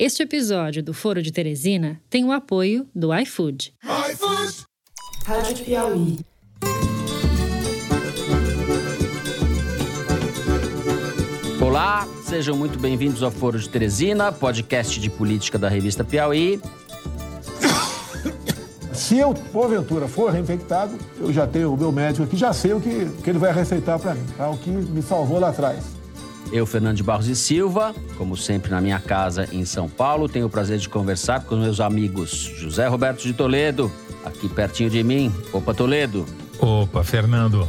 Este episódio do Foro de Teresina tem o apoio do iFood. iFood! Rádio Piauí. Olá, sejam muito bem-vindos ao Foro de Teresina, podcast de política da revista Piauí. Se eu, porventura, for reinfectado, eu já tenho o meu médico aqui, já sei o que, que ele vai receitar para mim, tá? o que me salvou lá atrás. Eu, Fernando de Barros e Silva, como sempre na minha casa em São Paulo, tenho o prazer de conversar com meus amigos José Roberto de Toledo, aqui pertinho de mim. Opa, Toledo. Opa, Fernando.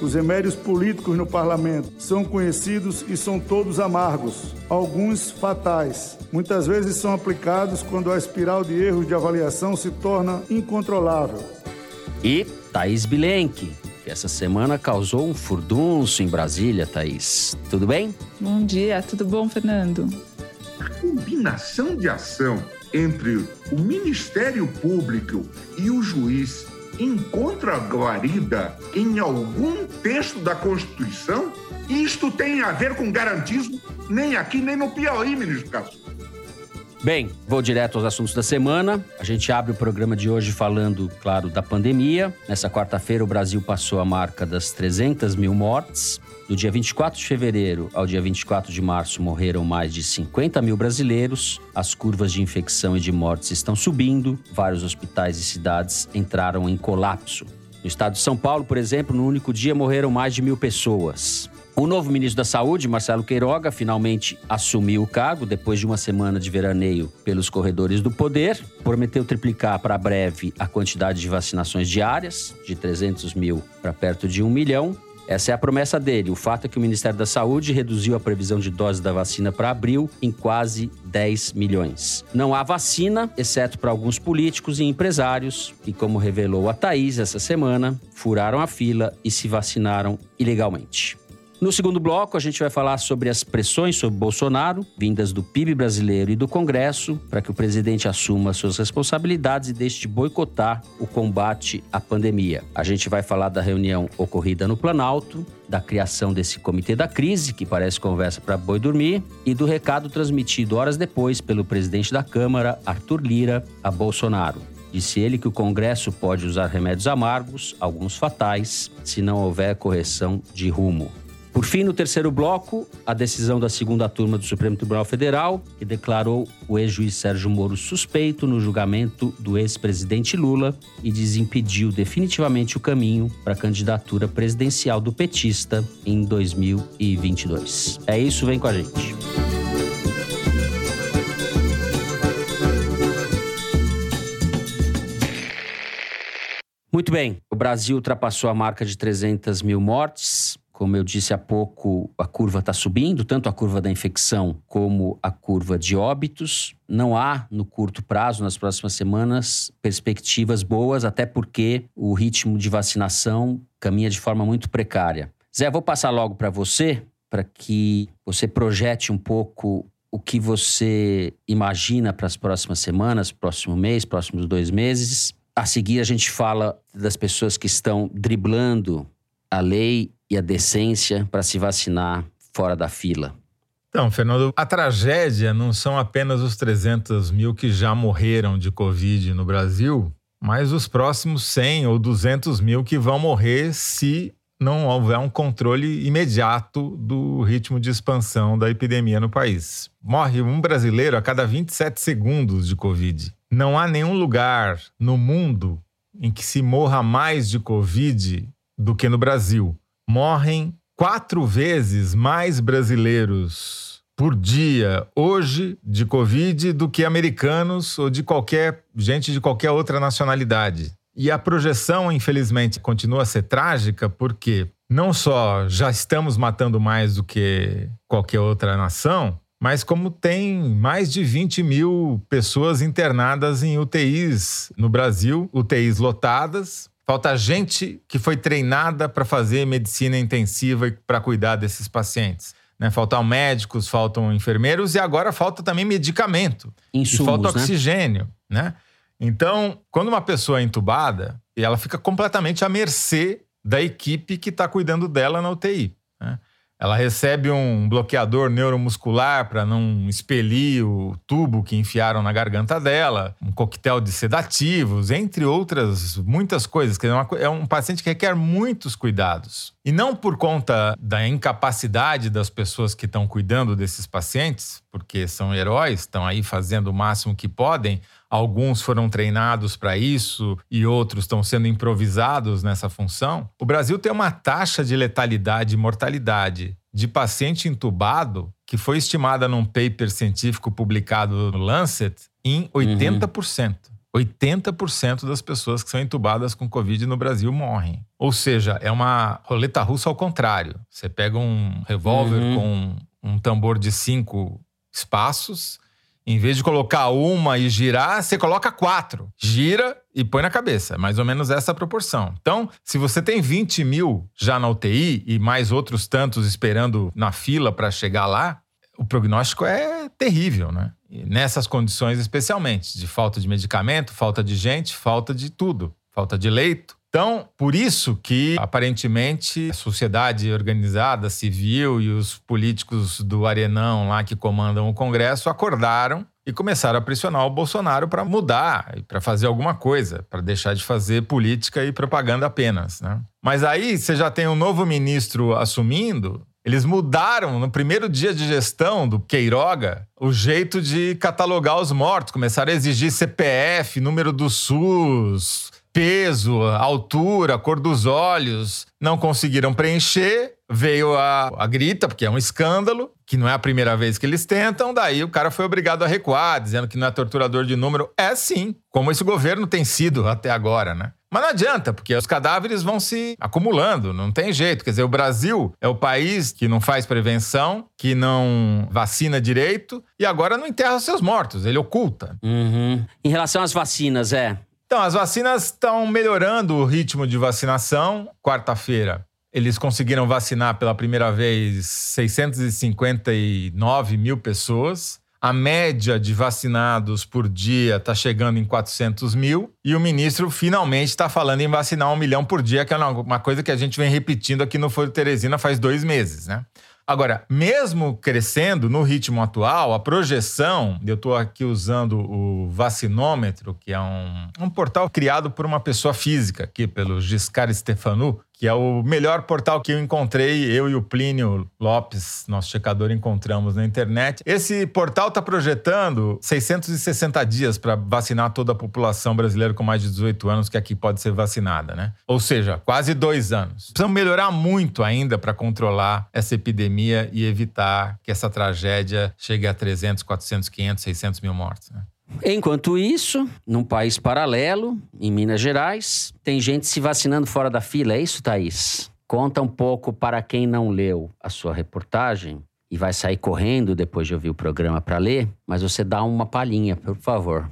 Os remédios políticos no parlamento são conhecidos e são todos amargos, alguns fatais. Muitas vezes são aplicados quando a espiral de erros de avaliação se torna incontrolável. E Thaís Bilenque, que essa semana causou um furdunço em Brasília, Thaís. Tudo bem? Bom dia, tudo bom, Fernando? A combinação de ação entre o Ministério Público e o juiz encontra guarida em algum texto da Constituição? Isto tem a ver com garantismo? Nem aqui, nem no Piauí, ministro Castro. Bem, vou direto aos assuntos da semana. A gente abre o programa de hoje falando, claro, da pandemia. Nessa quarta-feira, o Brasil passou a marca das 300 mil mortes. Do dia 24 de fevereiro ao dia 24 de março, morreram mais de 50 mil brasileiros. As curvas de infecção e de mortes estão subindo. Vários hospitais e cidades entraram em colapso. No estado de São Paulo, por exemplo, no único dia morreram mais de mil pessoas. O novo ministro da Saúde, Marcelo Queiroga, finalmente assumiu o cargo depois de uma semana de veraneio pelos corredores do poder. Prometeu triplicar para breve a quantidade de vacinações diárias, de 300 mil para perto de 1 milhão. Essa é a promessa dele. O fato é que o Ministério da Saúde reduziu a previsão de doses da vacina para abril em quase 10 milhões. Não há vacina, exceto para alguns políticos e empresários que, como revelou a Thaís essa semana, furaram a fila e se vacinaram ilegalmente. No segundo bloco, a gente vai falar sobre as pressões sobre Bolsonaro, vindas do PIB brasileiro e do Congresso, para que o presidente assuma suas responsabilidades e deixe de boicotar o combate à pandemia. A gente vai falar da reunião ocorrida no Planalto, da criação desse comitê da crise, que parece conversa para boi dormir, e do recado transmitido horas depois pelo presidente da Câmara, Arthur Lira, a Bolsonaro. Disse ele que o Congresso pode usar remédios amargos, alguns fatais, se não houver correção de rumo. Por fim, no terceiro bloco, a decisão da segunda turma do Supremo Tribunal Federal, que declarou o ex-juiz Sérgio Moro suspeito no julgamento do ex-presidente Lula e desimpediu definitivamente o caminho para a candidatura presidencial do petista em 2022. É isso, vem com a gente. Muito bem, o Brasil ultrapassou a marca de 300 mil mortes, como eu disse há pouco, a curva está subindo, tanto a curva da infecção como a curva de óbitos. Não há, no curto prazo, nas próximas semanas, perspectivas boas, até porque o ritmo de vacinação caminha de forma muito precária. Zé, vou passar logo para você, para que você projete um pouco o que você imagina para as próximas semanas, próximo mês, próximos dois meses. A seguir, a gente fala das pessoas que estão driblando a lei e a decência para se vacinar fora da fila? Então, Fernando, a tragédia não são apenas os 300 mil que já morreram de Covid no Brasil, mas os próximos 100 ou 200 mil que vão morrer se não houver um controle imediato do ritmo de expansão da epidemia no país. Morre um brasileiro a cada 27 segundos de Covid. Não há nenhum lugar no mundo em que se morra mais de Covid do que no Brasil morrem quatro vezes mais brasileiros por dia hoje de Covid do que americanos ou de qualquer gente de qualquer outra nacionalidade. E a projeção, infelizmente, continua a ser trágica porque não só já estamos matando mais do que qualquer outra nação, mas como tem mais de 20 mil pessoas internadas em UTIs no Brasil, UTIs lotadas, falta gente que foi treinada para fazer medicina intensiva e para cuidar desses pacientes. Né? Faltam médicos, faltam enfermeiros e agora falta também medicamento. Insumos, e falta né? oxigênio, né? Então, quando uma pessoa é entubada, ela fica completamente à mercê da equipe que está cuidando dela na UTI. Né? Ela recebe um bloqueador neuromuscular para não expelir o tubo que enfiaram na garganta dela, um coquetel de sedativos, entre outras muitas coisas. É um paciente que requer muitos cuidados. E não por conta da incapacidade das pessoas que estão cuidando desses pacientes, porque são heróis, estão aí fazendo o máximo que podem. Alguns foram treinados para isso e outros estão sendo improvisados nessa função. O Brasil tem uma taxa de letalidade e mortalidade de paciente entubado que foi estimada num paper científico publicado no Lancet em 80%. Uhum. 80% das pessoas que são entubadas com Covid no Brasil morrem. Ou seja, é uma roleta russa ao contrário. Você pega um revólver uhum. com um tambor de cinco espaços em vez de colocar uma e girar, você coloca quatro. Gira e põe na cabeça. É mais ou menos essa proporção. Então, se você tem 20 mil já na UTI e mais outros tantos esperando na fila para chegar lá, o prognóstico é terrível, né? E nessas condições, especialmente, de falta de medicamento, falta de gente, falta de tudo, falta de leito. Então, por isso que aparentemente a sociedade organizada, civil e os políticos do Arenão lá que comandam o Congresso acordaram e começaram a pressionar o Bolsonaro para mudar, para fazer alguma coisa, para deixar de fazer política e propaganda apenas. Né? Mas aí você já tem um novo ministro assumindo. Eles mudaram no primeiro dia de gestão do Queiroga o jeito de catalogar os mortos. Começaram a exigir CPF, número do SUS, peso, altura, cor dos olhos, não conseguiram preencher. Veio a, a grita, porque é um escândalo, que não é a primeira vez que eles tentam, daí o cara foi obrigado a recuar, dizendo que não é torturador de número. É sim, como esse governo tem sido até agora, né? Mas não adianta, porque os cadáveres vão se acumulando, não tem jeito. Quer dizer, o Brasil é o país que não faz prevenção, que não vacina direito e agora não enterra seus mortos, ele oculta. Uhum. Em relação às vacinas, é. Então, as vacinas estão melhorando o ritmo de vacinação. Quarta-feira, eles conseguiram vacinar pela primeira vez 659 mil pessoas. A média de vacinados por dia está chegando em 400 mil. E o ministro finalmente está falando em vacinar um milhão por dia, que é uma coisa que a gente vem repetindo aqui no Foro Teresina faz dois meses, né? Agora, mesmo crescendo no ritmo atual, a projeção, eu estou aqui usando o Vacinômetro, que é um, um portal criado por uma pessoa física, aqui pelo Giscard Stefanu, que é o melhor portal que eu encontrei, eu e o Plínio Lopes, nosso checador, encontramos na internet. Esse portal está projetando 660 dias para vacinar toda a população brasileira com mais de 18 anos que aqui pode ser vacinada, né? Ou seja, quase dois anos. Precisamos melhorar muito ainda para controlar essa epidemia e evitar que essa tragédia chegue a 300, 400, 500, 600 mil mortes, né? Enquanto isso, num país paralelo, em Minas Gerais, tem gente se vacinando fora da fila. É isso, Thaís? Conta um pouco para quem não leu a sua reportagem e vai sair correndo depois de ouvir o programa para ler, mas você dá uma palhinha, por favor.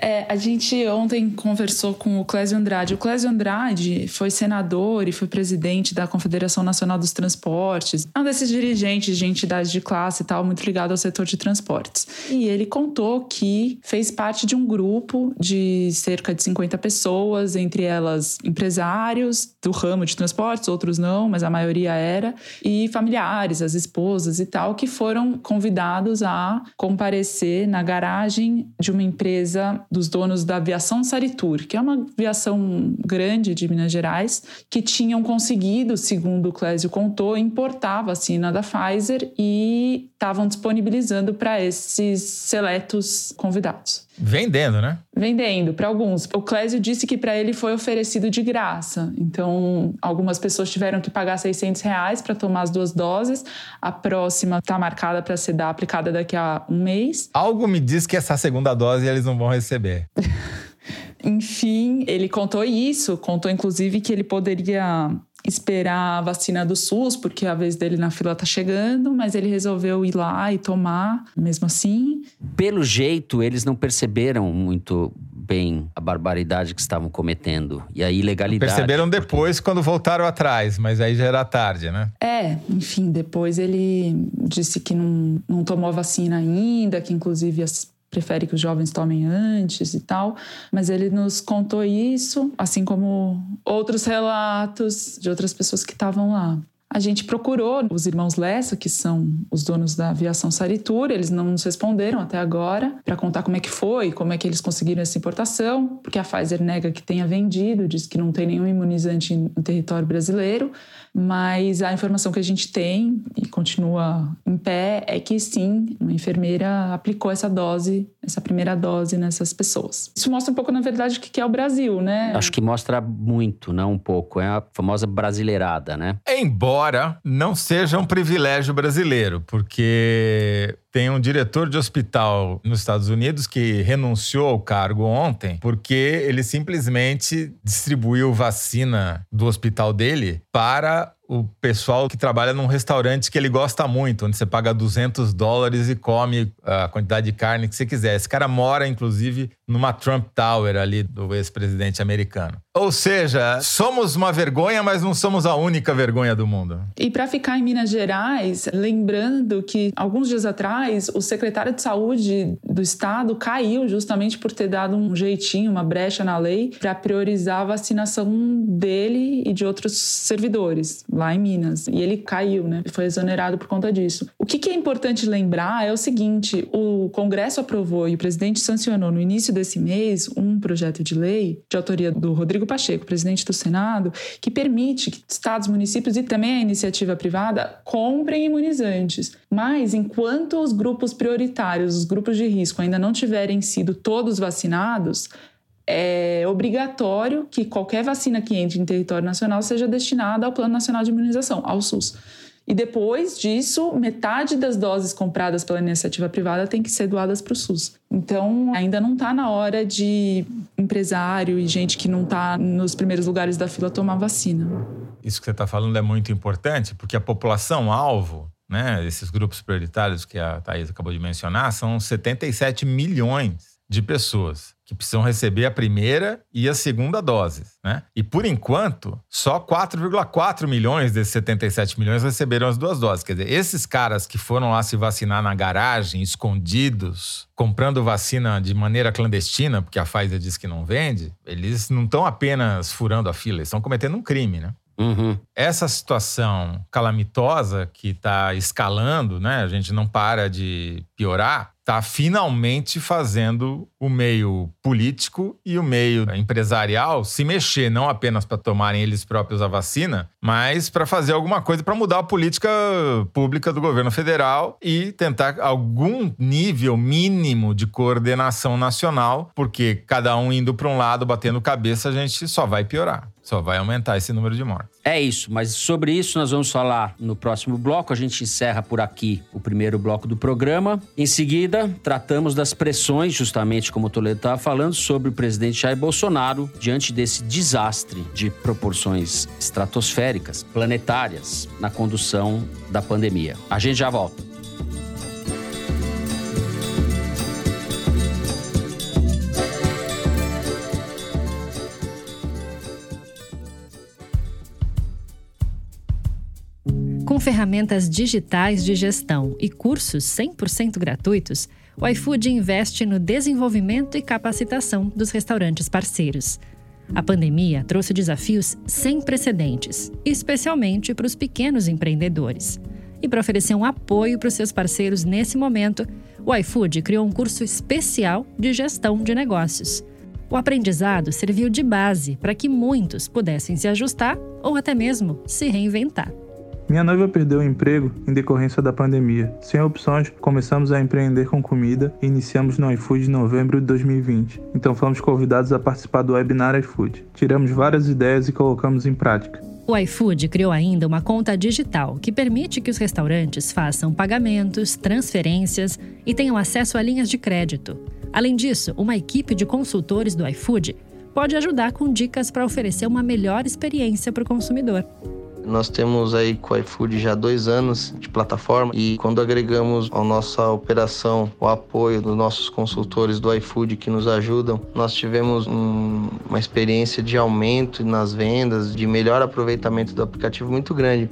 É, a gente ontem conversou com o Clésio Andrade. O Clésio Andrade foi senador e foi presidente da Confederação Nacional dos Transportes. É um desses dirigentes de entidades de classe e tal, muito ligado ao setor de transportes. E ele contou que fez parte de um grupo de cerca de 50 pessoas, entre elas empresários do ramo de transportes, outros não, mas a maioria era, e familiares, as esposas e tal, que foram convidados a comparecer na garagem de uma empresa dos donos da aviação Saritur, que é uma aviação grande de Minas Gerais, que tinham conseguido, segundo o Clésio contou, importar vacina da Pfizer e estavam disponibilizando para esses seletos convidados. Vendendo, né? Vendendo para alguns. O Clésio disse que para ele foi oferecido de graça. Então, algumas pessoas tiveram que pagar 600 reais para tomar as duas doses. A próxima está marcada para ser aplicada daqui a um mês. Algo me diz que essa segunda dose eles não vão receber. Enfim, ele contou isso, contou inclusive que ele poderia esperar a vacina do SUS, porque a vez dele na fila tá chegando, mas ele resolveu ir lá e tomar, mesmo assim. Pelo jeito, eles não perceberam muito bem a barbaridade que estavam cometendo e a ilegalidade. Perceberam depois quando voltaram atrás, mas aí já era tarde, né? É, enfim, depois ele disse que não, não tomou vacina ainda, que inclusive as prefere que os jovens tomem antes e tal, mas ele nos contou isso, assim como outros relatos de outras pessoas que estavam lá. A gente procurou os irmãos Lessa, que são os donos da aviação Saritur, eles não nos responderam até agora para contar como é que foi, como é que eles conseguiram essa importação, porque a Pfizer nega que tenha vendido, diz que não tem nenhum imunizante no território brasileiro, mas a informação que a gente tem e continua em pé é que sim, uma enfermeira aplicou essa dose, essa primeira dose nessas pessoas. Isso mostra um pouco, na verdade, o que é o Brasil, né? Acho que mostra muito, não um pouco. É a famosa brasileirada, né? Embora não seja um privilégio brasileiro, porque tem um diretor de hospital nos Estados Unidos que renunciou ao cargo ontem porque ele simplesmente distribuiu vacina do hospital dele para that. O pessoal que trabalha num restaurante que ele gosta muito, onde você paga 200 dólares e come a quantidade de carne que você quiser. Esse cara mora, inclusive, numa Trump Tower ali do ex-presidente americano. Ou seja, somos uma vergonha, mas não somos a única vergonha do mundo. E para ficar em Minas Gerais, lembrando que alguns dias atrás o secretário de saúde do estado caiu justamente por ter dado um jeitinho, uma brecha na lei para priorizar a vacinação dele e de outros servidores lá em Minas. E ele caiu, né? Foi exonerado por conta disso. O que, que é importante lembrar é o seguinte: o Congresso aprovou e o presidente sancionou no início desse mês um projeto de lei de autoria do Rodrigo Pacheco, presidente do Senado, que permite que estados, municípios e também a iniciativa privada comprem imunizantes. Mas enquanto os grupos prioritários, os grupos de risco ainda não tiverem sido todos vacinados, é obrigatório que qualquer vacina que entre em território nacional seja destinada ao Plano Nacional de Imunização, ao SUS. E depois disso, metade das doses compradas pela iniciativa privada tem que ser doadas para o SUS. Então, ainda não está na hora de empresário e gente que não está nos primeiros lugares da fila tomar vacina. Isso que você está falando é muito importante, porque a população-alvo, né, esses grupos prioritários que a Thais acabou de mencionar, são 77 milhões de pessoas que precisam receber a primeira e a segunda doses, né? E por enquanto, só 4,4 milhões desses 77 milhões receberam as duas doses. Quer dizer, esses caras que foram lá se vacinar na garagem, escondidos, comprando vacina de maneira clandestina, porque a Pfizer diz que não vende, eles não estão apenas furando a fila, eles estão cometendo um crime, né? Uhum. Essa situação calamitosa que está escalando, né? A gente não para de piorar está finalmente fazendo o meio político e o meio empresarial se mexer, não apenas para tomarem eles próprios a vacina, mas para fazer alguma coisa para mudar a política pública do governo federal e tentar algum nível mínimo de coordenação nacional, porque cada um indo para um lado, batendo cabeça, a gente só vai piorar. Só vai aumentar esse número de mortes. É isso, mas sobre isso nós vamos falar no próximo bloco. A gente encerra por aqui o primeiro bloco do programa. Em seguida, tratamos das pressões, justamente como o Toledo estava falando, sobre o presidente Jair Bolsonaro diante desse desastre de proporções estratosféricas, planetárias, na condução da pandemia. A gente já volta. Ferramentas digitais de gestão e cursos 100% gratuitos, o iFood investe no desenvolvimento e capacitação dos restaurantes parceiros. A pandemia trouxe desafios sem precedentes, especialmente para os pequenos empreendedores. E para oferecer um apoio para os seus parceiros nesse momento, o iFood criou um curso especial de gestão de negócios. O aprendizado serviu de base para que muitos pudessem se ajustar ou até mesmo se reinventar. Minha noiva perdeu o emprego em decorrência da pandemia. Sem opções, começamos a empreender com comida e iniciamos no iFood em novembro de 2020. Então fomos convidados a participar do webinar iFood. Tiramos várias ideias e colocamos em prática. O iFood criou ainda uma conta digital que permite que os restaurantes façam pagamentos, transferências e tenham acesso a linhas de crédito. Além disso, uma equipe de consultores do iFood pode ajudar com dicas para oferecer uma melhor experiência para o consumidor. Nós temos aí com o iFood já dois anos de plataforma e quando agregamos a nossa operação o apoio dos nossos consultores do iFood que nos ajudam, nós tivemos um, uma experiência de aumento nas vendas, de melhor aproveitamento do aplicativo muito grande.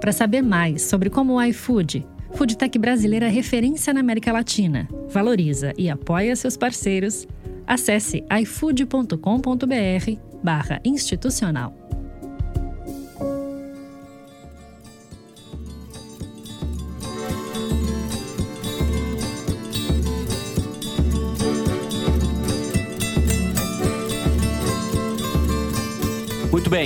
Para saber mais sobre como o iFood, Foodtech brasileira referência na América Latina, valoriza e apoia seus parceiros, acesse ifood.com.br/institucional. Muito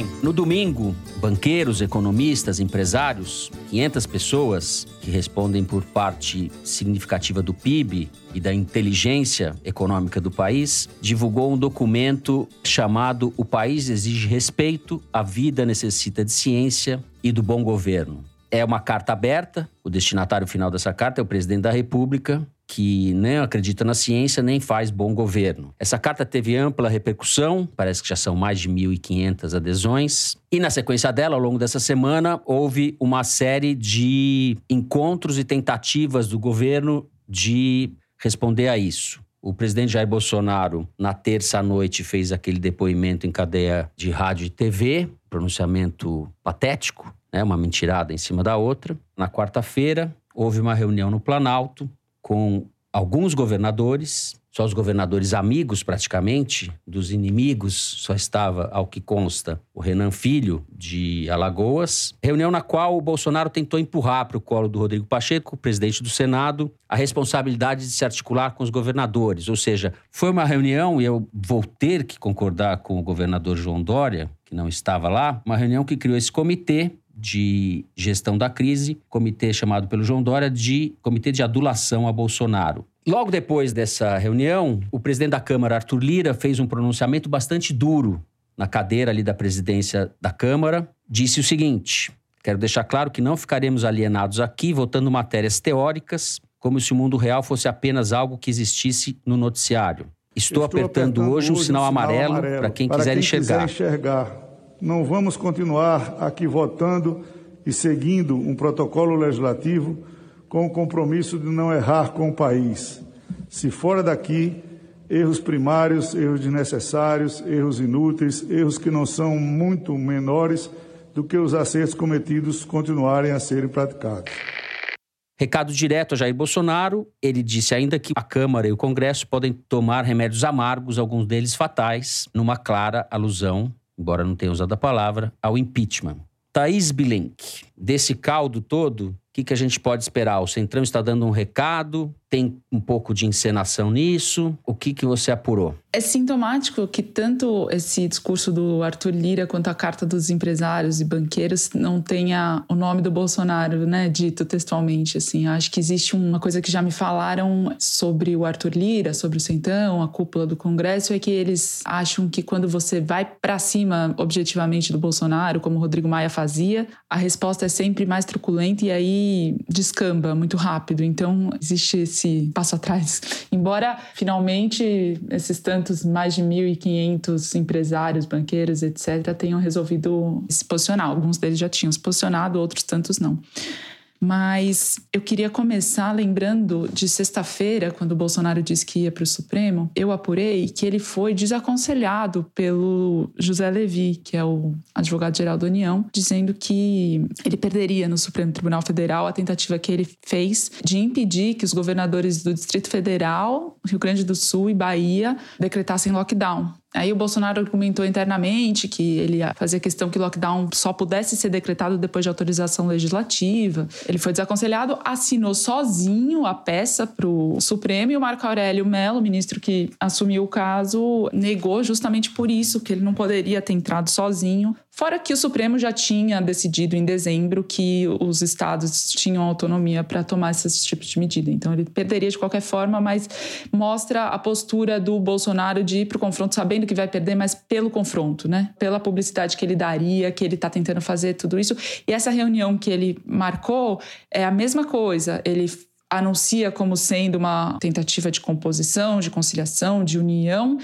bem, no domingo, banqueiros, economistas, empresários, 500 pessoas que respondem por parte significativa do PIB e da inteligência econômica do país, divulgou um documento chamado O País Exige Respeito, a Vida Necessita de Ciência e do Bom Governo. É uma carta aberta, o destinatário final dessa carta é o presidente da República, que nem acredita na ciência nem faz bom governo. Essa carta teve ampla repercussão, parece que já são mais de 1.500 adesões. E na sequência dela, ao longo dessa semana, houve uma série de encontros e tentativas do governo de responder a isso. O presidente Jair Bolsonaro, na terça noite, fez aquele depoimento em cadeia de rádio e TV, pronunciamento patético, né, uma mentirada em cima da outra. Na quarta-feira, houve uma reunião no Planalto, com alguns governadores, só os governadores amigos praticamente, dos inimigos, só estava, ao que consta, o Renan Filho, de Alagoas. Reunião na qual o Bolsonaro tentou empurrar para o colo do Rodrigo Pacheco, presidente do Senado, a responsabilidade de se articular com os governadores. Ou seja, foi uma reunião, e eu vou ter que concordar com o governador João Dória, que não estava lá, uma reunião que criou esse comitê de gestão da crise, comitê chamado pelo João Dória de Comitê de Adulação a Bolsonaro. Logo depois dessa reunião, o presidente da Câmara, Arthur Lira, fez um pronunciamento bastante duro na cadeira ali da presidência da Câmara. Disse o seguinte: quero deixar claro que não ficaremos alienados aqui votando matérias teóricas, como se o mundo real fosse apenas algo que existisse no noticiário. Estou, Estou apertando, apertando, hoje um sinal, sinal amarelo, amarelo para quem, quiser, quem enxergar. quiser enxergar não vamos continuar aqui votando e seguindo um protocolo legislativo com o compromisso de não errar com o país. Se fora daqui, erros primários, erros desnecessários, erros inúteis, erros que não são muito menores do que os acertos cometidos continuarem a serem praticados. Recado direto a Jair Bolsonaro, ele disse ainda que a Câmara e o Congresso podem tomar remédios amargos, alguns deles fatais, numa clara alusão embora não tenha usado a palavra, ao impeachment. Thaís Bilenque, desse caldo todo, o que, que a gente pode esperar? O Centrão está dando um recado? Tem um pouco de encenação nisso? O que, que você apurou? É sintomático que tanto esse discurso do Arthur Lira quanto a carta dos empresários e banqueiros não tenha o nome do Bolsonaro, né, dito textualmente, assim. Acho que existe uma coisa que já me falaram sobre o Arthur Lira, sobre o Centrão, a cúpula do Congresso, é que eles acham que quando você vai para cima objetivamente do Bolsonaro, como o Rodrigo Maia fazia, a resposta é sempre mais truculenta e aí descamba muito rápido. Então, existe esse passo atrás. Embora, finalmente, esses tantos mais de 1.500 empresários, banqueiros, etc., tenham resolvido se posicionar. Alguns deles já tinham se posicionado, outros tantos não. Mas eu queria começar lembrando de sexta-feira, quando o Bolsonaro disse que ia para o Supremo, eu apurei que ele foi desaconselhado pelo José Levi, que é o advogado-geral da União, dizendo que ele perderia no Supremo Tribunal Federal a tentativa que ele fez de impedir que os governadores do Distrito Federal, Rio Grande do Sul e Bahia decretassem lockdown. Aí o Bolsonaro argumentou internamente que ele fazia questão que o lockdown só pudesse ser decretado depois de autorização legislativa. Ele foi desaconselhado, assinou sozinho a peça para o Supremo e o Marco Aurélio Mello, ministro que assumiu o caso, negou justamente por isso, que ele não poderia ter entrado sozinho Fora que o Supremo já tinha decidido em dezembro que os estados tinham autonomia para tomar esses tipos de medida. Então ele perderia de qualquer forma, mas mostra a postura do Bolsonaro de ir para o confronto sabendo que vai perder, mas pelo confronto, né? Pela publicidade que ele daria, que ele está tentando fazer tudo isso. E essa reunião que ele marcou é a mesma coisa. Ele anuncia como sendo uma tentativa de composição, de conciliação, de união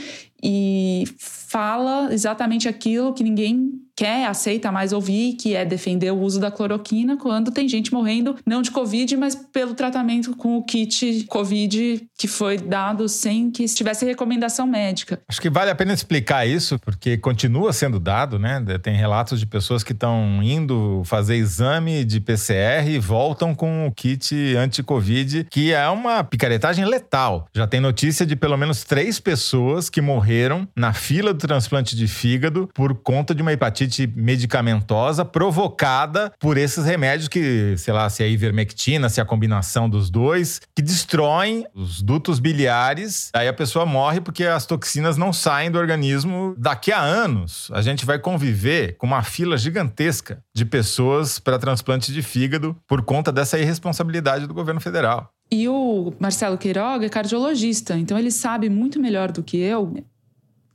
e fala exatamente aquilo que ninguém quer, aceita mais ouvir, que é defender o uso da cloroquina quando tem gente morrendo não de Covid, mas pelo tratamento com o kit Covid que foi dado sem que tivesse recomendação médica. Acho que vale a pena explicar isso, porque continua sendo dado, né? Tem relatos de pessoas que estão indo fazer exame de PCR e voltam com o kit anti-Covid, que é uma picaretagem letal. Já tem notícia de pelo menos três pessoas que morreram na fila do transplante de fígado por conta de uma hepatite medicamentosa provocada por esses remédios que, sei lá, se é ivermectina, se é a combinação dos dois, que destroem os dutos biliares. Aí a pessoa morre porque as toxinas não saem do organismo. Daqui a anos, a gente vai conviver com uma fila gigantesca de pessoas para transplante de fígado por conta dessa irresponsabilidade do governo federal. E o Marcelo Queiroga é cardiologista, então ele sabe muito melhor do que eu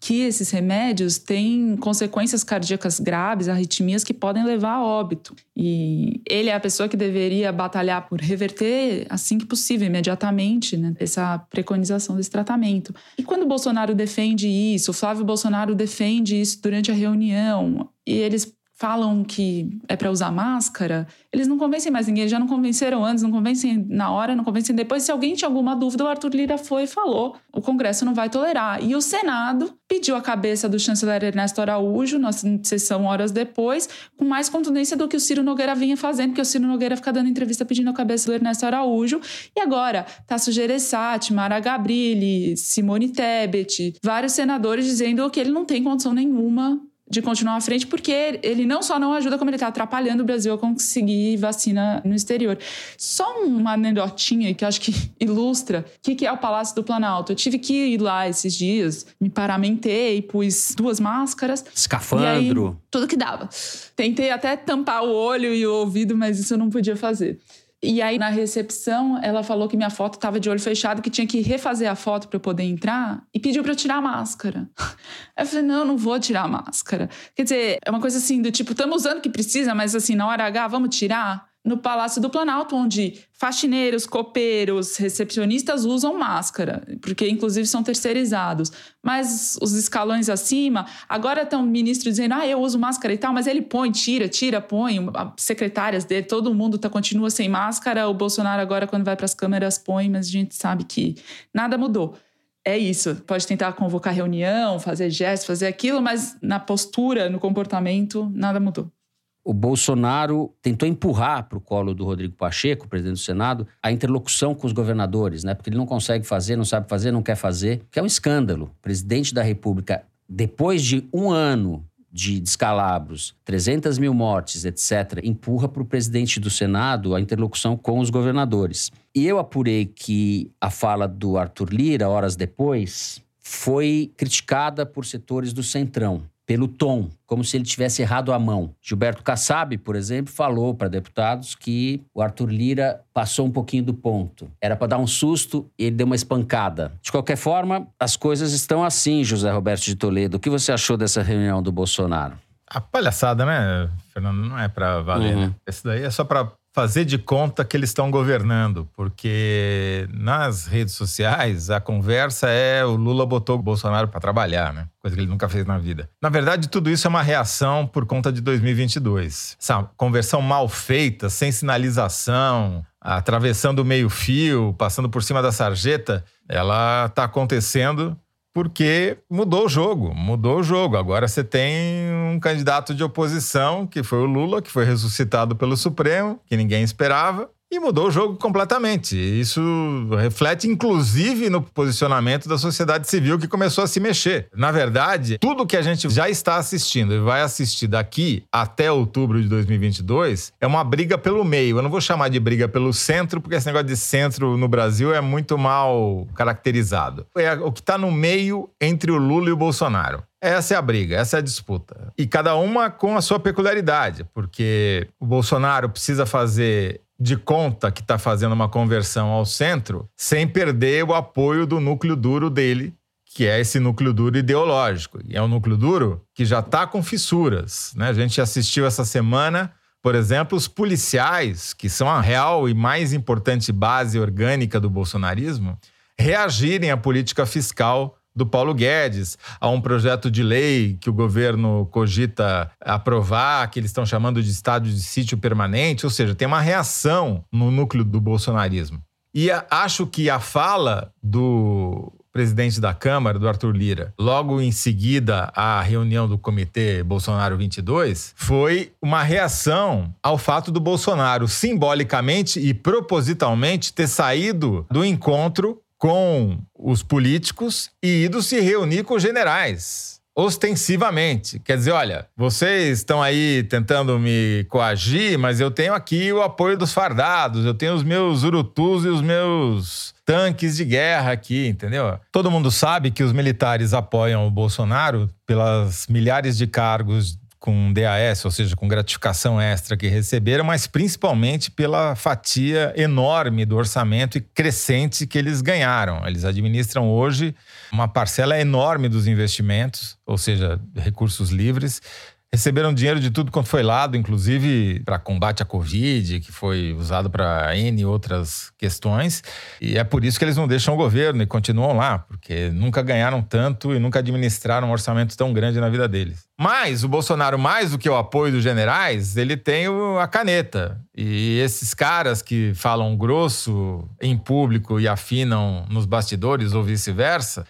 que esses remédios têm consequências cardíacas graves, arritmias que podem levar a óbito. E ele é a pessoa que deveria batalhar por reverter assim que possível, imediatamente, né, essa preconização desse tratamento. E quando o Bolsonaro defende isso, o Flávio Bolsonaro defende isso durante a reunião, e eles falam que é para usar máscara, eles não convencem mais ninguém, já não convenceram antes, não convencem na hora, não convencem depois. Se alguém tinha alguma dúvida, o Arthur Lira foi e falou: o Congresso não vai tolerar. E o Senado pediu a cabeça do chanceler Ernesto Araújo, na sessão horas depois, com mais contundência do que o Ciro Nogueira vinha fazendo, porque o Ciro Nogueira fica dando entrevista pedindo a cabeça do Ernesto Araújo. E agora, Tasso Gereissati, Mara Gabrilli, Simone Tebet, vários senadores dizendo que ele não tem condição nenhuma de continuar à frente, porque ele não só não ajuda, como ele está atrapalhando o Brasil a conseguir vacina no exterior. Só uma anedotinha que acho que ilustra o que, que é o Palácio do Planalto. Eu tive que ir lá esses dias, me paramentei, pus duas máscaras. Escafandro. Aí, tudo que dava. Tentei até tampar o olho e o ouvido, mas isso eu não podia fazer. E aí, na recepção, ela falou que minha foto estava de olho fechado, que tinha que refazer a foto para eu poder entrar e pediu para eu tirar a máscara. Eu falei: não, não vou tirar a máscara. Quer dizer, é uma coisa assim do tipo, estamos usando o que precisa, mas assim, na hora H, vamos tirar? No Palácio do Planalto, onde faxineiros, copeiros, recepcionistas usam máscara, porque inclusive são terceirizados. Mas os escalões acima, agora estão ministros dizendo: ah, eu uso máscara e tal, mas ele põe, tira, tira, põe. Secretárias dele, todo mundo tá, continua sem máscara. O Bolsonaro, agora, quando vai para as câmeras, põe, mas a gente sabe que nada mudou. É isso. Pode tentar convocar reunião, fazer gestos, fazer aquilo, mas na postura, no comportamento, nada mudou o Bolsonaro tentou empurrar para o colo do Rodrigo Pacheco, presidente do Senado, a interlocução com os governadores, né? Porque ele não consegue fazer, não sabe fazer, não quer fazer, que é um escândalo. O presidente da República, depois de um ano de descalabros, 300 mil mortes, etc., empurra para o presidente do Senado a interlocução com os governadores. E eu apurei que a fala do Arthur Lira, horas depois, foi criticada por setores do Centrão pelo tom, como se ele tivesse errado a mão. Gilberto Kassab, por exemplo, falou para deputados que o Arthur Lira passou um pouquinho do ponto. Era para dar um susto e ele deu uma espancada. De qualquer forma, as coisas estão assim, José Roberto de Toledo. O que você achou dessa reunião do Bolsonaro? A palhaçada, né, Fernando? Não é para valer, uhum. né? Esse daí é só para fazer de conta que eles estão governando, porque nas redes sociais a conversa é o Lula botou o Bolsonaro para trabalhar, né? Coisa que ele nunca fez na vida. Na verdade, tudo isso é uma reação por conta de 2022. Essa conversão mal feita, sem sinalização, atravessando o meio-fio, passando por cima da sarjeta, ela está acontecendo porque mudou o jogo, mudou o jogo. Agora você tem um candidato de oposição, que foi o Lula, que foi ressuscitado pelo Supremo, que ninguém esperava, e mudou o jogo completamente. Isso reflete, inclusive, no posicionamento da sociedade civil que começou a se mexer. Na verdade, tudo que a gente já está assistindo e vai assistir daqui até outubro de 2022 é uma briga pelo meio. Eu não vou chamar de briga pelo centro, porque esse negócio de centro no Brasil é muito mal caracterizado. É o que está no meio entre o Lula e o Bolsonaro. Essa é a briga, essa é a disputa. E cada uma com a sua peculiaridade, porque o Bolsonaro precisa fazer de conta que está fazendo uma conversão ao centro sem perder o apoio do núcleo duro dele, que é esse núcleo duro ideológico. E é um núcleo duro que já está com fissuras. Né? A gente assistiu essa semana por exemplo, os policiais, que são a real e mais importante base orgânica do bolsonarismo, reagirem à política fiscal do Paulo Guedes, a um projeto de lei que o governo cogita aprovar, que eles estão chamando de estado de sítio permanente, ou seja, tem uma reação no núcleo do bolsonarismo. E acho que a fala do presidente da Câmara, do Arthur Lira, logo em seguida à reunião do Comitê Bolsonaro 22, foi uma reação ao fato do Bolsonaro simbolicamente e propositalmente ter saído do encontro com os políticos e ido se reunir com os generais. Ostensivamente. Quer dizer, olha, vocês estão aí tentando me coagir, mas eu tenho aqui o apoio dos fardados, eu tenho os meus urutus e os meus tanques de guerra aqui, entendeu? Todo mundo sabe que os militares apoiam o Bolsonaro pelas milhares de cargos com DAS, ou seja, com gratificação extra que receberam, mas principalmente pela fatia enorme do orçamento e crescente que eles ganharam. Eles administram hoje uma parcela enorme dos investimentos, ou seja, recursos livres, receberam dinheiro de tudo quanto foi lado, inclusive para combate à Covid, que foi usado para N outras questões. E é por isso que eles não deixam o governo e continuam lá, porque nunca ganharam tanto e nunca administraram um orçamento tão grande na vida deles. Mas o Bolsonaro, mais do que o apoio dos generais, ele tem a caneta. E esses caras que falam grosso em público e afinam nos bastidores ou vice-versa,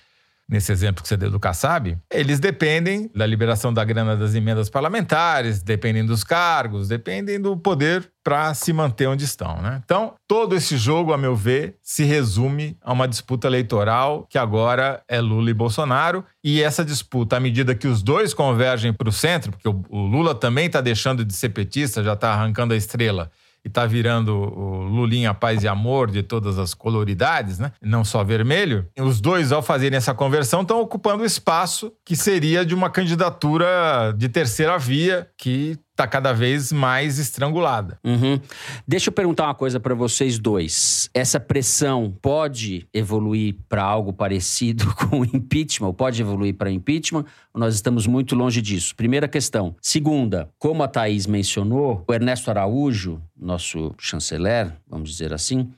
nesse exemplo que você deu do Kassab, eles dependem da liberação da grana das emendas parlamentares, dependem dos cargos, dependem do poder para se manter onde estão. Né? Então, todo esse jogo, a meu ver, se resume a uma disputa eleitoral que agora é Lula e Bolsonaro. E essa disputa, à medida que os dois convergem para o centro, porque o Lula também está deixando de ser petista, já está arrancando a estrela e está virando o Lulinha Paz e Amor de todas as coloridades, né? não só vermelho, os dois, ao fazerem essa conversão, estão ocupando o espaço que seria de uma candidatura de terceira via, que está cada vez mais estrangulada. Uhum. Deixa eu perguntar uma coisa para vocês dois. Essa pressão pode evoluir para algo parecido com impeachment? Pode evoluir para impeachment? Nós estamos muito longe disso? Primeira questão. Segunda, como a Thaís mencionou, o Ernesto Araújo, nosso chanceler, vamos dizer assim,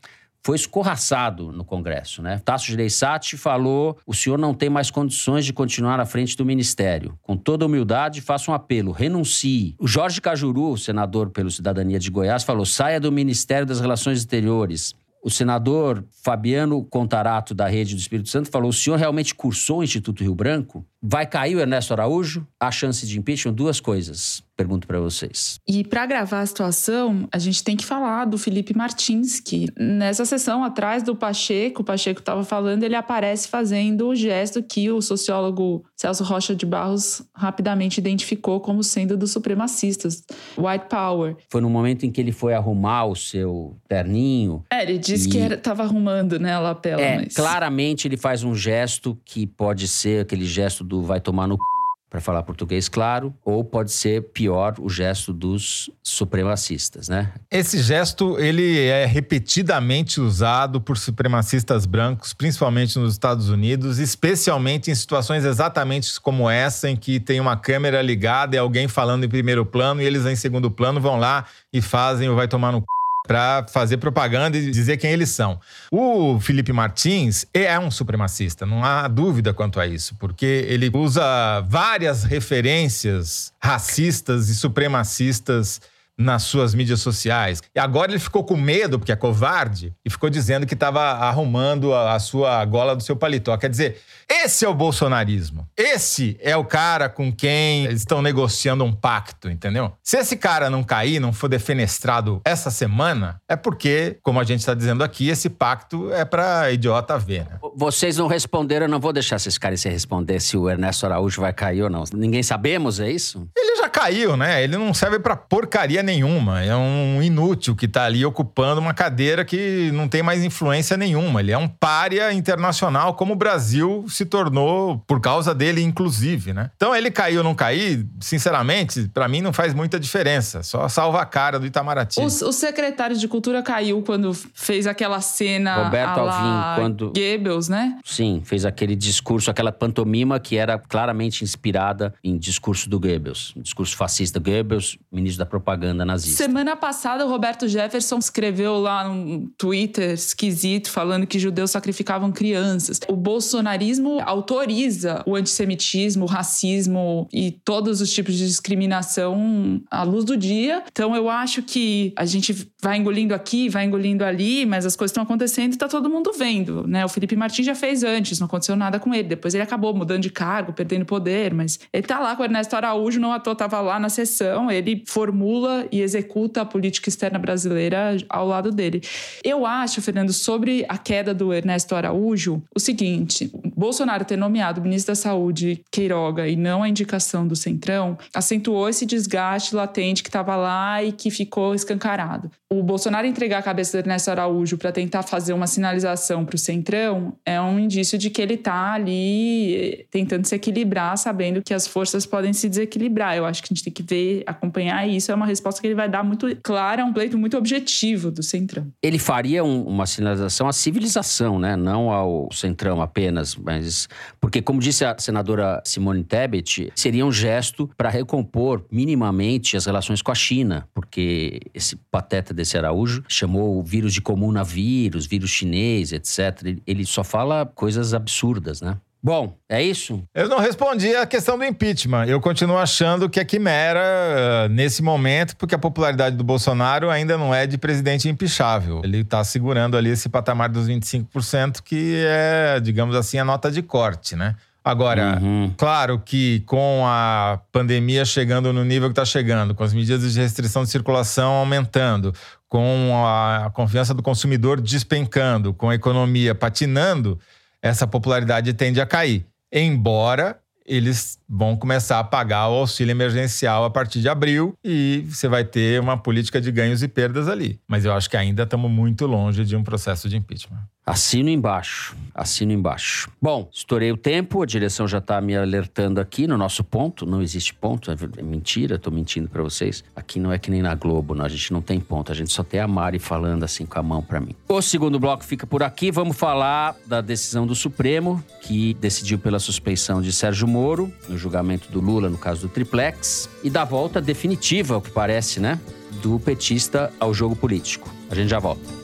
foi escorraçado no Congresso. Né? Tasso Gereissati falou: o senhor não tem mais condições de continuar à frente do ministério. Com toda humildade, faço um apelo: renuncie. O Jorge Cajuru, senador pelo Cidadania de Goiás, falou: saia do Ministério das Relações Exteriores. O senador Fabiano Contarato, da Rede do Espírito Santo, falou: o senhor realmente cursou o Instituto Rio Branco? Vai cair o Ernesto Araújo? Há chance de impeachment? Duas coisas. Pergunto para vocês. E para gravar a situação, a gente tem que falar do Felipe Martins, que nessa sessão atrás do Pacheco, o Pacheco estava falando, ele aparece fazendo o gesto que o sociólogo Celso Rocha de Barros rapidamente identificou como sendo dos supremacistas, white power. Foi no momento em que ele foi arrumar o seu terninho. É, ele disse e... que estava arrumando, né, a lapela. É, mas... claramente ele faz um gesto que pode ser aquele gesto do vai tomar no c para falar português claro, ou pode ser pior o gesto dos supremacistas, né? Esse gesto ele é repetidamente usado por supremacistas brancos, principalmente nos Estados Unidos, especialmente em situações exatamente como essa em que tem uma câmera ligada e alguém falando em primeiro plano e eles em segundo plano vão lá e fazem o vai tomar no c para fazer propaganda e dizer quem eles são. O Felipe Martins é um supremacista, não há dúvida quanto a isso, porque ele usa várias referências racistas e supremacistas nas suas mídias sociais. E agora ele ficou com medo, porque é covarde, e ficou dizendo que estava arrumando a, a, sua gola do seu paletó. Quer dizer, esse é o bolsonarismo. Esse é o cara com quem eles estão negociando um pacto, entendeu? Se esse cara não cair, não for defenestrado essa semana, é porque, como a gente está dizendo aqui, esse pacto é para idiota ver. Né? Vocês não responderam, eu não vou deixar esses caras se responder se o Ernesto Araújo vai cair ou não. Ninguém sabemos, é isso? Ele caiu, né? Ele não serve para porcaria nenhuma. É um inútil que está ali ocupando uma cadeira que não tem mais influência nenhuma. Ele é um pária internacional, como o Brasil se tornou por causa dele, inclusive, né? Então ele caiu ou não cair, sinceramente, para mim não faz muita diferença. Só salva a cara do Itamaraty. O, o secretário de Cultura caiu quando fez aquela cena. Roberto Alvim, quando. Goebbels, né? Sim, fez aquele discurso, aquela pantomima que era claramente inspirada em discurso do Goebbels. Discurso discurso fascista Goebbels, ministro da propaganda nazista. Semana passada, o Roberto Jefferson escreveu lá num Twitter esquisito falando que judeus sacrificavam crianças. O bolsonarismo autoriza o antissemitismo, o racismo e todos os tipos de discriminação à luz do dia. Então eu acho que a gente vai engolindo aqui, vai engolindo ali, mas as coisas estão acontecendo e está todo mundo vendo, né? O Felipe Martins já fez antes, não aconteceu nada com ele. Depois ele acabou mudando de cargo, perdendo poder, mas ele tá lá com o Ernesto Araújo, não à toa lá na sessão, ele formula e executa a política externa brasileira ao lado dele. Eu acho, Fernando, sobre a queda do Ernesto Araújo, o seguinte: Bolsonaro ter nomeado o ministro da Saúde Queiroga e não a indicação do Centrão acentuou esse desgaste latente que estava lá e que ficou escancarado. O Bolsonaro entregar a cabeça do Ernesto Araújo para tentar fazer uma sinalização para o Centrão é um indício de que ele está ali tentando se equilibrar, sabendo que as forças podem se desequilibrar. Eu acho que a gente tem que ver, acompanhar isso. É uma resposta que ele vai dar muito clara, um pleito muito objetivo do Centrão. Ele faria um, uma sinalização à civilização, né? Não ao Centrão apenas, mas porque, como disse a senadora Simone Tebet, seria um gesto para recompor minimamente as relações com a China, porque esse pateta desse Araújo chamou o vírus de comunavírus, vírus chinês, etc. Ele só fala coisas absurdas, né? Bom, é isso? Eu não respondi a questão do impeachment. Eu continuo achando que é quimera uh, nesse momento, porque a popularidade do Bolsonaro ainda não é de presidente impichável. Ele está segurando ali esse patamar dos 25%, que é, digamos assim, a nota de corte, né? Agora, uhum. claro que com a pandemia chegando no nível que está chegando, com as medidas de restrição de circulação aumentando, com a confiança do consumidor despencando, com a economia patinando, essa popularidade tende a cair. Embora eles vão começar a pagar o auxílio emergencial a partir de abril e você vai ter uma política de ganhos e perdas ali. Mas eu acho que ainda estamos muito longe de um processo de impeachment. Assino embaixo, assino embaixo. Bom, estourei o tempo, a direção já está me alertando aqui no nosso ponto. Não existe ponto, é mentira, estou mentindo para vocês. Aqui não é que nem na Globo, não, a gente não tem ponto, a gente só tem a Mari falando assim com a mão para mim. O segundo bloco fica por aqui, vamos falar da decisão do Supremo, que decidiu pela suspeição de Sérgio Moro, no julgamento do Lula, no caso do Triplex, e da volta definitiva, o que parece, né, do petista ao jogo político. A gente já volta.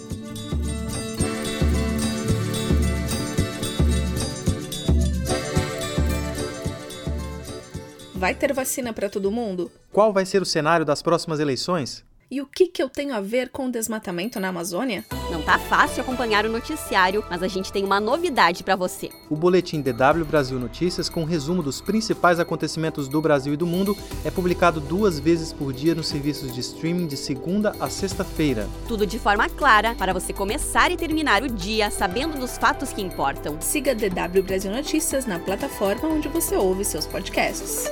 Vai ter vacina para todo mundo? Qual vai ser o cenário das próximas eleições? E o que, que eu tenho a ver com o desmatamento na Amazônia? Não tá fácil acompanhar o noticiário, mas a gente tem uma novidade para você. O boletim DW Brasil Notícias, com um resumo dos principais acontecimentos do Brasil e do mundo, é publicado duas vezes por dia nos serviços de streaming de segunda a sexta-feira. Tudo de forma clara para você começar e terminar o dia sabendo dos fatos que importam. Siga DW Brasil Notícias na plataforma onde você ouve seus podcasts.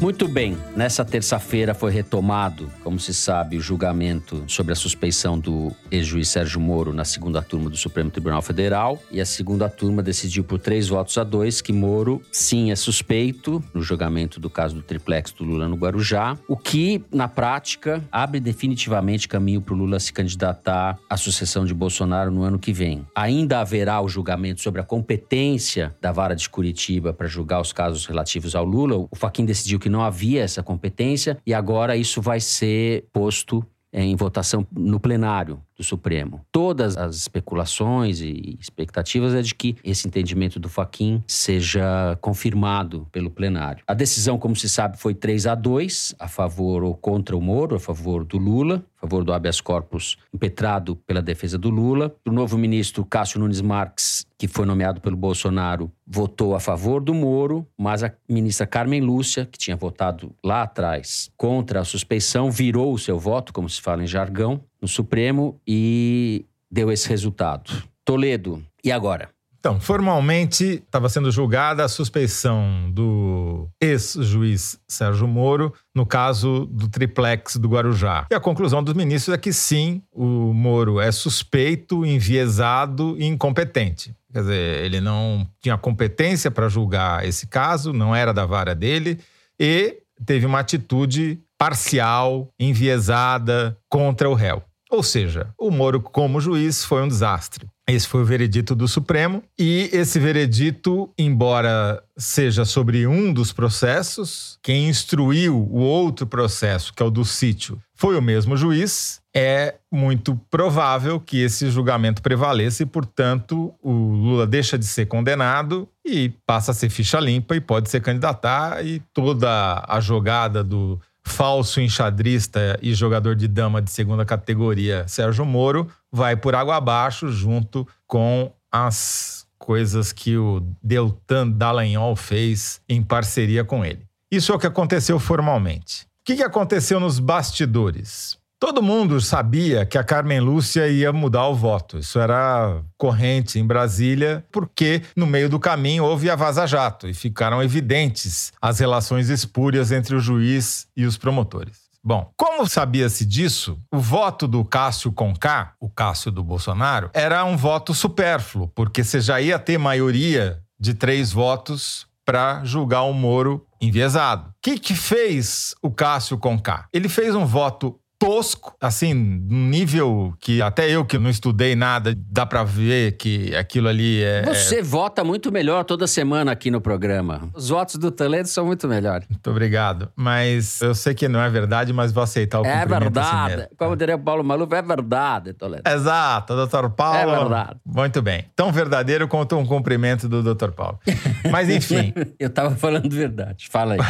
Muito bem, nessa terça-feira foi retomado, como se sabe, o julgamento sobre a suspeição do ex-juiz Sérgio Moro na segunda turma do Supremo Tribunal Federal. E a segunda turma decidiu por três votos a dois que Moro, sim, é suspeito no julgamento do caso do triplex do Lula no Guarujá, o que, na prática, abre definitivamente caminho para o Lula se candidatar à sucessão de Bolsonaro no ano que vem. Ainda haverá o julgamento sobre a competência da vara de Curitiba para julgar os casos relativos ao Lula. O Faquin decidiu que não havia essa competência e agora isso vai ser posto em votação no plenário do Supremo. Todas as especulações e expectativas é de que esse entendimento do Faquin seja confirmado pelo plenário. A decisão, como se sabe, foi 3 a 2 a favor ou contra o Moro, a favor do Lula, a favor do habeas corpus impetrado pela defesa do Lula. O novo ministro Cássio Nunes Marques, que foi nomeado pelo Bolsonaro, votou a favor do Moro, mas a ministra Carmen Lúcia, que tinha votado lá atrás contra a suspeição, virou o seu voto, como se fala em jargão, no Supremo e deu esse resultado. Toledo, e agora? Então, formalmente estava sendo julgada a suspeição do ex-juiz Sérgio Moro no caso do triplex do Guarujá. E a conclusão dos ministros é que sim, o Moro é suspeito, enviesado e incompetente. Quer dizer, ele não tinha competência para julgar esse caso, não era da vara dele e teve uma atitude parcial, enviesada contra o réu. Ou seja, o Moro, como juiz, foi um desastre. Esse foi o veredito do Supremo. E esse veredito, embora seja sobre um dos processos, quem instruiu o outro processo, que é o do sítio, foi o mesmo juiz. É muito provável que esse julgamento prevaleça e, portanto, o Lula deixa de ser condenado e passa a ser ficha limpa e pode se candidatar. E toda a jogada do falso enxadrista e jogador de dama de segunda categoria Sérgio Moro vai por água abaixo junto com as coisas que o Deltan Dallagnol fez em parceria com ele. Isso é o que aconteceu formalmente. O que aconteceu nos bastidores? Todo mundo sabia que a Carmen Lúcia ia mudar o voto. Isso era corrente em Brasília, porque no meio do caminho houve a vaza-jato e ficaram evidentes as relações espúrias entre o juiz e os promotores. Bom, como sabia-se disso, o voto do Cássio Conká, o Cássio do Bolsonaro, era um voto supérfluo, porque você já ia ter maioria de três votos para julgar o Moro enviesado. O que, que fez o Cássio Conká? Ele fez um voto tosco, assim, num nível que até eu que não estudei nada, dá para ver que aquilo ali é. Você é... vota muito melhor toda semana aqui no programa. Os votos do Toledo são muito melhores. Muito obrigado. Mas eu sei que não é verdade, mas vou aceitar o É assim verdade. Assim Como diria o Paulo Maluf, é verdade, Toledo. Exato, doutor Paulo. É verdade. Muito bem. Tão verdadeiro quanto um cumprimento do doutor Paulo. Mas enfim. eu tava falando verdade. Fala aí.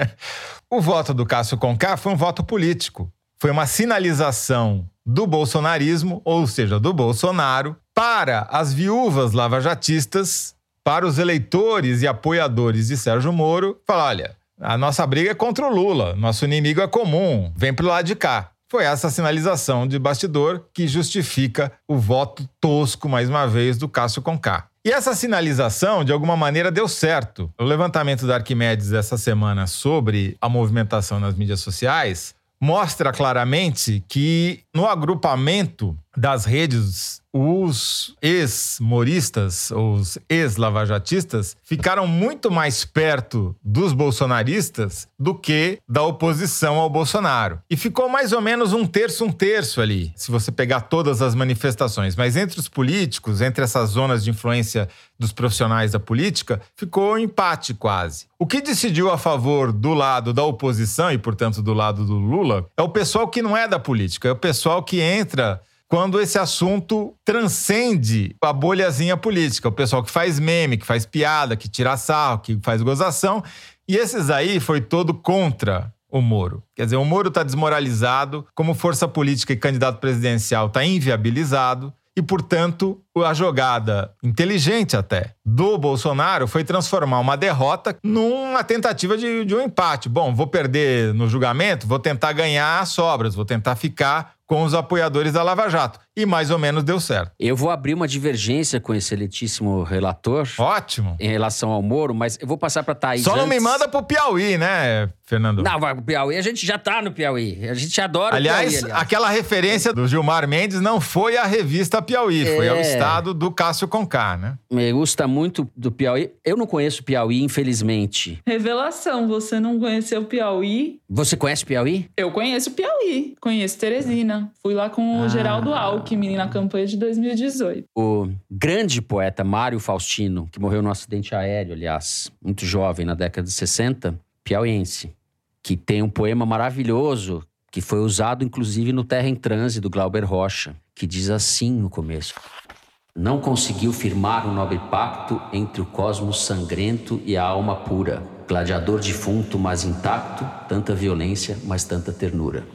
o voto do Cássio Conká foi um voto político foi uma sinalização do bolsonarismo, ou seja, do Bolsonaro, para as viúvas lavajatistas, para os eleitores e apoiadores de Sérgio Moro, falar: olha, a nossa briga é contra o Lula, nosso inimigo é comum, vem pro lado de cá. Foi essa sinalização de bastidor que justifica o voto tosco, mais uma vez, do Cássio Conká. E essa sinalização, de alguma maneira, deu certo. O levantamento da Arquimedes dessa semana sobre a movimentação nas mídias sociais mostra claramente que no agrupamento das redes os ex-moristas, os ex-lavajatistas, ficaram muito mais perto dos bolsonaristas do que da oposição ao Bolsonaro. E ficou mais ou menos um terço, um terço ali, se você pegar todas as manifestações. Mas entre os políticos, entre essas zonas de influência dos profissionais da política, ficou um empate quase. O que decidiu a favor do lado da oposição e, portanto, do lado do Lula é o pessoal que não é da política, é o pessoal que entra quando esse assunto transcende a bolhazinha política. O pessoal que faz meme, que faz piada, que tira sarro, que faz gozação. E esses aí foi todo contra o Moro. Quer dizer, o Moro está desmoralizado, como força política e candidato presidencial está inviabilizado. E, portanto, a jogada inteligente até do Bolsonaro foi transformar uma derrota numa tentativa de, de um empate. Bom, vou perder no julgamento, vou tentar ganhar as sobras, vou tentar ficar com os apoiadores da Lava Jato. E mais ou menos deu certo. Eu vou abrir uma divergência com esse elitíssimo relator. Ótimo. Em relação ao Moro, mas eu vou passar para Thaís. Só antes. não me manda pro Piauí, né, Fernando? Não, vai pro Piauí. A gente já tá no Piauí. A gente adora aliás, o Piauí. Aliás, aquela referência do Gilmar Mendes não foi a revista Piauí, é... foi ao estado do Cássio Conká, né? Me gusta muito do Piauí. Eu não conheço o Piauí, infelizmente. Revelação, você não conheceu o Piauí? Você conhece o Piauí? Eu conheço o Piauí. Conheço Teresina. Fui lá com o ah. Geraldo Alckmin na campanha de 2018. O grande poeta Mário Faustino, que morreu num acidente aéreo, aliás, muito jovem, na década de 60, piauiense, que tem um poema maravilhoso que foi usado inclusive no Terra em Transe do Glauber Rocha, que diz assim no começo: Não conseguiu firmar um nobre pacto entre o cosmos sangrento e a alma pura, gladiador defunto, mas intacto, tanta violência, mas tanta ternura.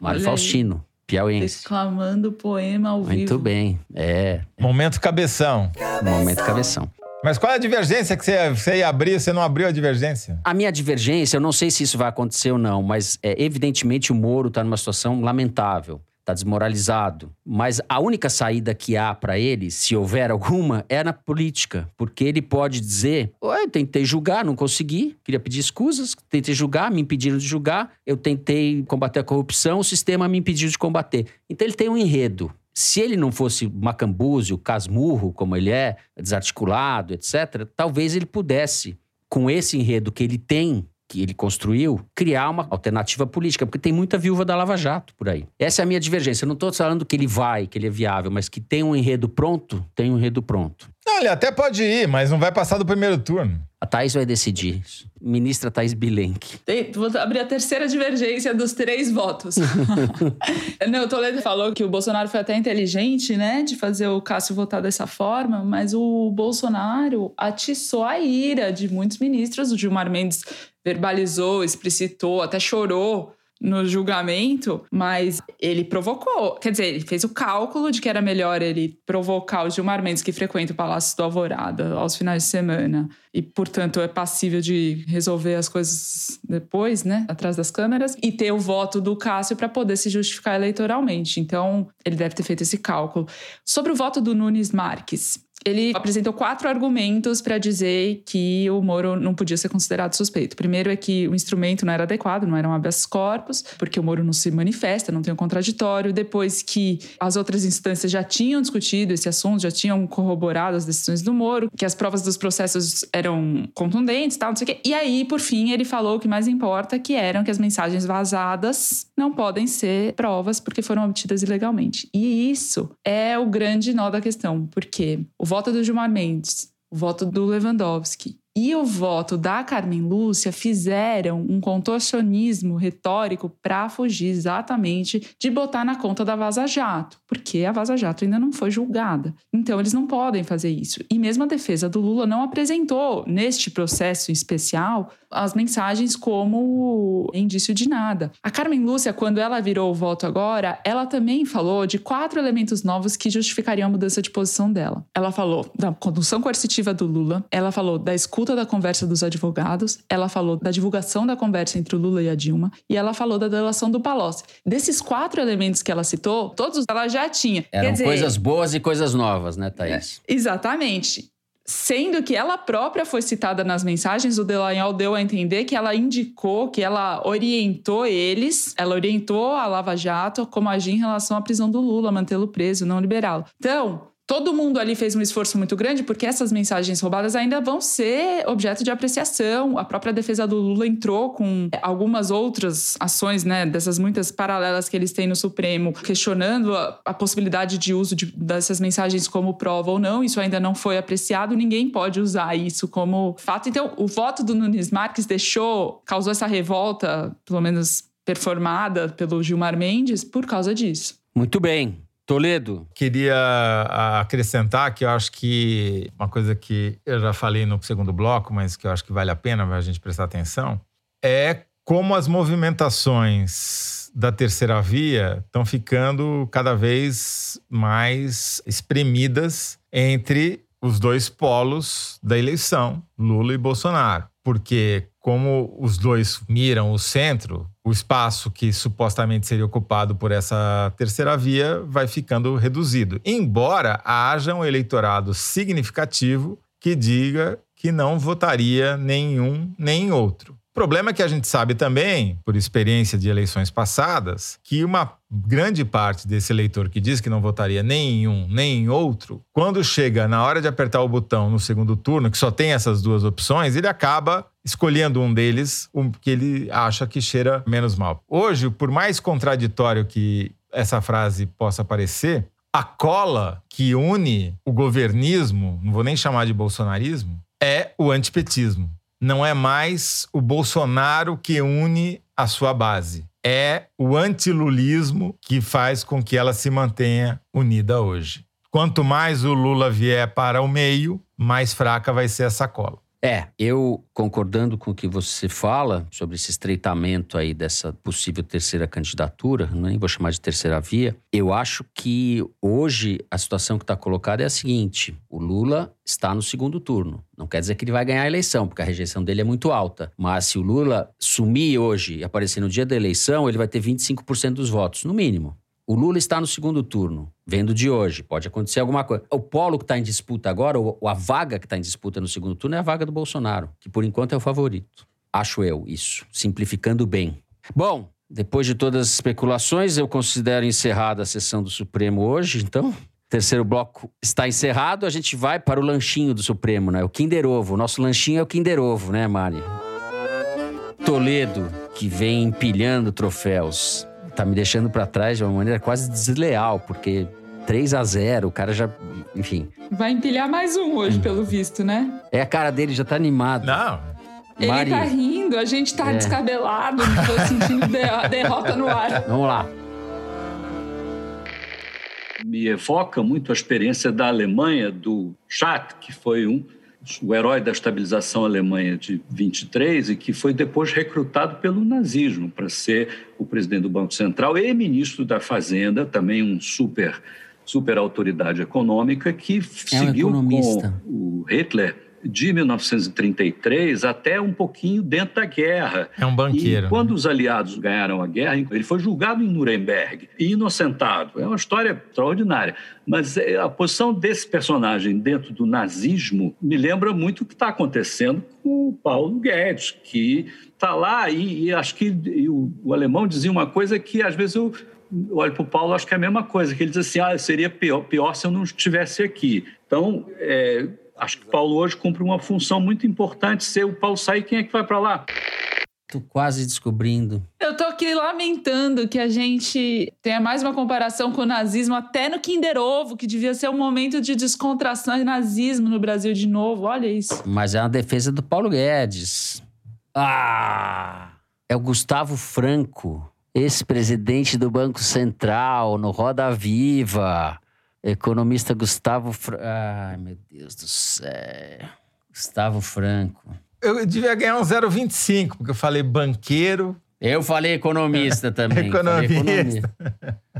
Mário Faustino. Piauiense. Declamando poema ao Muito vivo. Muito bem, é. Momento cabeção. Momento cabeção. Mas qual é a divergência que você, você ia abrir você não abriu a divergência? A minha divergência, eu não sei se isso vai acontecer ou não, mas é, evidentemente o Moro está numa situação lamentável está desmoralizado. Mas a única saída que há para ele, se houver alguma, é na política. Porque ele pode dizer: eu tentei julgar, não consegui, queria pedir escusas, tentei julgar, me impediram de julgar, eu tentei combater a corrupção, o sistema me impediu de combater. Então ele tem um enredo. Se ele não fosse macambúzio, casmurro, como ele é, desarticulado, etc., talvez ele pudesse, com esse enredo que ele tem, que ele construiu, criar uma alternativa política, porque tem muita viúva da Lava Jato por aí. Essa é a minha divergência. Eu não estou falando que ele vai, que ele é viável, mas que tem um enredo pronto, tem um enredo pronto. Não, ele até pode ir, mas não vai passar do primeiro turno. A Thaís vai decidir. Ministra Thaís Bilenque. Tem, vou abrir a terceira divergência dos três votos. Não, o Toledo falou que o Bolsonaro foi até inteligente, né, de fazer o Cássio votar dessa forma, mas o Bolsonaro atiçou a ira de muitos ministros. O Gilmar Mendes verbalizou, explicitou, até chorou no julgamento, mas ele provocou. Quer dizer, ele fez o cálculo de que era melhor ele provocar o Gilmar Mendes, que frequenta o Palácio do Alvorada aos finais de semana, e, portanto, é passível de resolver as coisas depois, né, atrás das câmeras, e ter o voto do Cássio para poder se justificar eleitoralmente. Então, ele deve ter feito esse cálculo. Sobre o voto do Nunes Marques, ele apresentou quatro argumentos para dizer que o Moro não podia ser considerado suspeito. Primeiro é que o instrumento não era adequado, não era um habeas corpus, porque o Moro não se manifesta, não tem um contraditório. Depois que as outras instâncias já tinham discutido esse assunto, já tinham corroborado as decisões do Moro, que as provas dos processos eram contundentes, tal, não sei o quê. E aí, por fim, ele falou o que mais importa, que eram que as mensagens vazadas não podem ser provas porque foram obtidas ilegalmente. E isso é o grande nó da questão, porque o voto do Gilmar Mendes, o voto do Lewandowski e o voto da Carmen Lúcia fizeram um contorcionismo retórico para fugir exatamente de botar na conta da Vaza Jato, porque a Vaza Jato ainda não foi julgada. Então eles não podem fazer isso. E mesmo a defesa do Lula não apresentou neste processo especial as mensagens como indício de nada. A Carmen Lúcia, quando ela virou o voto agora, ela também falou de quatro elementos novos que justificariam a mudança de posição dela. Ela falou da condução coercitiva do Lula, ela falou da escuta da conversa dos advogados, ela falou da divulgação da conversa entre o Lula e a Dilma e ela falou da delação do Palocci. Desses quatro elementos que ela citou, todos ela já tinha. Eram dizer, coisas boas e coisas novas, né, Thaís? É, exatamente. Sendo que ela própria foi citada nas mensagens, o Delanhol deu a entender que ela indicou, que ela orientou eles, ela orientou a Lava Jato como agir em relação à prisão do Lula, mantê-lo preso, não liberá-lo. Então, Todo mundo ali fez um esforço muito grande porque essas mensagens roubadas ainda vão ser objeto de apreciação. A própria defesa do Lula entrou com algumas outras ações, né, dessas muitas paralelas que eles têm no Supremo, questionando a, a possibilidade de uso de, dessas mensagens como prova ou não. Isso ainda não foi apreciado, ninguém pode usar isso como fato. Então, o voto do Nunes Marques deixou, causou essa revolta, pelo menos performada pelo Gilmar Mendes, por causa disso. Muito bem. Toledo. Queria acrescentar que eu acho que uma coisa que eu já falei no segundo bloco, mas que eu acho que vale a pena a gente prestar atenção, é como as movimentações da terceira via estão ficando cada vez mais espremidas entre os dois polos da eleição, Lula e Bolsonaro. Porque, como os dois miram o centro, o espaço que supostamente seria ocupado por essa terceira via vai ficando reduzido. Embora haja um eleitorado significativo que diga que não votaria nenhum nem outro. O problema é que a gente sabe também, por experiência de eleições passadas, que uma grande parte desse eleitor que diz que não votaria nem em um nem em outro, quando chega na hora de apertar o botão no segundo turno, que só tem essas duas opções, ele acaba escolhendo um deles, um que ele acha que cheira menos mal. Hoje, por mais contraditório que essa frase possa parecer, a cola que une o governismo, não vou nem chamar de bolsonarismo, é o antipetismo não é mais o Bolsonaro que une a sua base. É o antilulismo que faz com que ela se mantenha unida hoje. Quanto mais o Lula vier para o meio, mais fraca vai ser essa cola. É, eu concordando com o que você fala sobre esse estreitamento aí dessa possível terceira candidatura, nem vou chamar de terceira via, eu acho que hoje a situação que está colocada é a seguinte: o Lula está no segundo turno. Não quer dizer que ele vai ganhar a eleição, porque a rejeição dele é muito alta. Mas se o Lula sumir hoje e aparecer no dia da eleição, ele vai ter 25% dos votos, no mínimo. O Lula está no segundo turno, vendo de hoje. Pode acontecer alguma coisa. O polo que está em disputa agora, ou a vaga que está em disputa no segundo turno, é a vaga do Bolsonaro, que por enquanto é o favorito. Acho eu isso, simplificando bem. Bom, depois de todas as especulações, eu considero encerrada a sessão do Supremo hoje, então. Terceiro bloco está encerrado, a gente vai para o lanchinho do Supremo, né? O Kinder Ovo. O nosso lanchinho é o Kinder Ovo, né, Mari? Toledo, que vem empilhando troféus, tá me deixando para trás de uma maneira quase desleal, porque 3 a 0 o cara já. Enfim. Vai empilhar mais um hoje, pelo visto, né? É, a cara dele já tá animado. Não. Ele Mari. tá rindo, a gente tá É. descabelado, tô sentindo de- derrota no ar. Vamos lá. me evoca muito a experiência da Alemanha, do Schacht, que foi um, o herói da estabilização alemã de 23 e que foi depois recrutado pelo nazismo para ser o presidente do Banco Central e ministro da Fazenda, também um super, super autoridade econômica, que seguiu com economista. o Hitler de 1933 até um pouquinho dentro da guerra. É um banqueiro. E quando os aliados ganharam a guerra, ele foi julgado em Nuremberg e inocentado. É uma história extraordinária. Mas eh, a posição desse personagem dentro do nazismo me lembra muito o que está acontecendo com o Paulo Guedes, que está lá e, e acho que e o, o alemão dizia uma coisa que às vezes eu olho para o Paulo acho que é a mesma coisa, que ele diz assim, ah, seria pior, pior se eu não estivesse aqui. Então, é, acho que o Paulo hoje cumpre uma função muito importante. Se o Paulo sair, quem é que vai para lá? Tô quase descobrindo. Eu tô aqui lamentando que a gente tenha mais uma comparação com o nazismo, até no Kinder Ovo, que devia ser um momento de descontração e nazismo no Brasil de novo. Olha isso. Mas é uma defesa do Paulo Guedes. Ah! É o Gustavo Franco, ex-presidente do Banco Central, no Roda Viva. Economista Gustavo Franco. Ai, meu Deus do céu. Gustavo Franco. Eu devia ganhar um 0,25, porque eu falei banqueiro. Eu falei economista também. falei Economista.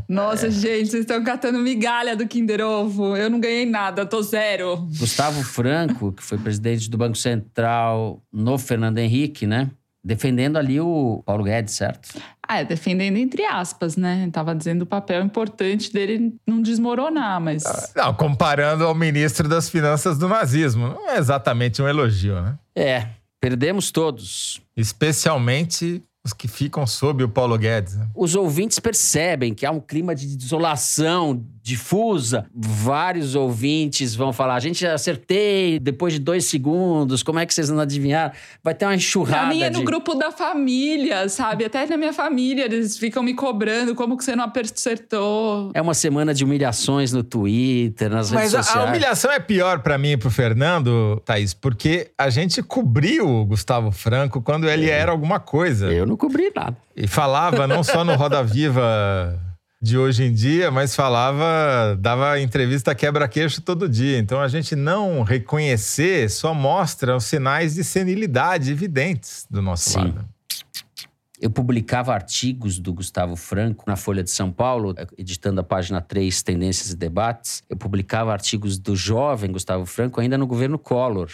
Nossa, gente, vocês estão catando migalha do Kinder Ovo. Eu não ganhei nada, tô zero. Gustavo Franco, que foi presidente do Banco Central no Fernando Henrique, né? Defendendo ali o Paulo Guedes, certo? Ah, é, defendendo entre aspas, né? Tava dizendo o papel importante dele não desmoronar, mas. Não, comparando ao ministro das Finanças do nazismo. Não é exatamente um elogio, né? É, perdemos todos. Especialmente os que ficam sob o Paulo Guedes. né? Os ouvintes percebem que há um clima de desolação difusa. Vários ouvintes vão falar: a gente acertei depois de dois segundos, como é que vocês não adivinharam? Vai ter uma enxurrada. Pra mim é no de... grupo da família, sabe? Até na minha família, eles ficam me cobrando como que você não acertou. É uma semana de humilhações no Twitter, nas Mas redes a, a sociais. humilhação é pior pra mim e pro Fernando, Thaís, porque a gente cobriu o Gustavo Franco quando ele era alguma coisa. Eu não cobri nada. E falava não só no Roda Viva de hoje em dia, mas falava, dava entrevista quebra-queixo todo dia. Então a gente não reconhecer só mostra os sinais de senilidade evidentes do nosso Sim. lado. Eu publicava artigos do Gustavo Franco na Folha de São Paulo, editando a página 3, Tendências e Debates. Eu publicava artigos do jovem Gustavo Franco ainda no governo Collor,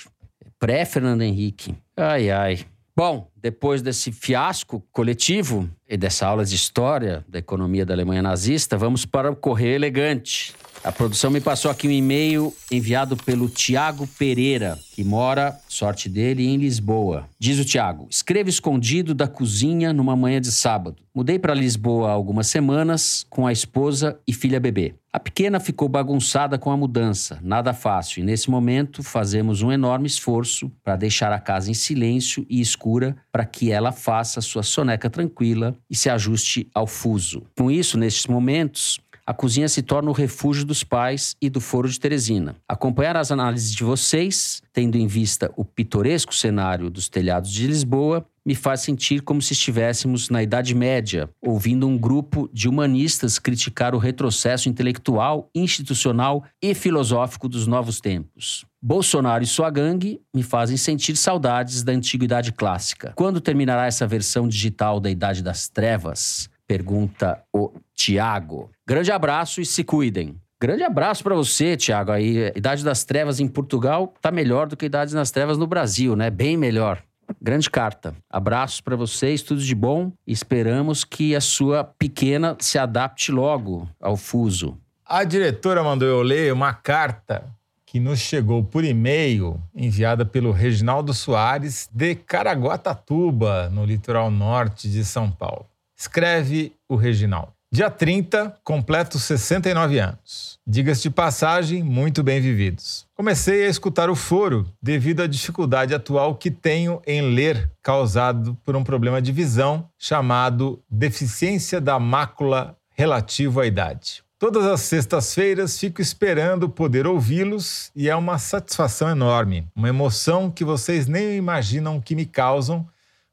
pré-Fernando Henrique. Ai, ai. Bom, depois desse fiasco coletivo e dessa aula de história da economia da Alemanha nazista, vamos para o Correio Elegante. A produção me passou aqui um e-mail enviado pelo Tiago Pereira, que mora, sorte dele, em Lisboa. Diz o Tiago: escreva escondido da cozinha numa manhã de sábado. Mudei para Lisboa há algumas semanas com a esposa e filha bebê. A pequena ficou bagunçada com a mudança, nada fácil, e nesse momento fazemos um enorme esforço para deixar a casa em silêncio e escura para que ela faça sua soneca tranquila e se ajuste ao fuso. Com isso, nestes momentos, a cozinha se torna o refúgio dos pais e do Foro de Teresina. Acompanhar as análises de vocês, tendo em vista o pitoresco cenário dos telhados de Lisboa, me faz sentir como se estivéssemos na Idade Média, ouvindo um grupo de humanistas criticar o retrocesso intelectual, institucional e filosófico dos novos tempos. Bolsonaro e sua gangue me fazem sentir saudades da antiguidade clássica. Quando terminará essa versão digital da Idade das Trevas? Pergunta o Tiago. Grande abraço e se cuidem. Grande abraço para você, Tiago. Aí, a Idade das Trevas em Portugal tá melhor do que Idade das Trevas no Brasil, né? Bem melhor. Grande carta. Abraços para vocês, tudo de bom. Esperamos que a sua pequena se adapte logo ao fuso. A diretora mandou eu ler uma carta que nos chegou por e-mail, enviada pelo Reginaldo Soares, de Caraguatatuba, no litoral norte de São Paulo. Escreve o Reginaldo. Dia 30, completo 69 anos. Diga-se de passagem, muito bem vividos. Comecei a escutar o foro devido à dificuldade atual que tenho em ler, causado por um problema de visão chamado deficiência da mácula relativo à idade. Todas as sextas-feiras fico esperando poder ouvi-los e é uma satisfação enorme, uma emoção que vocês nem imaginam que me causam,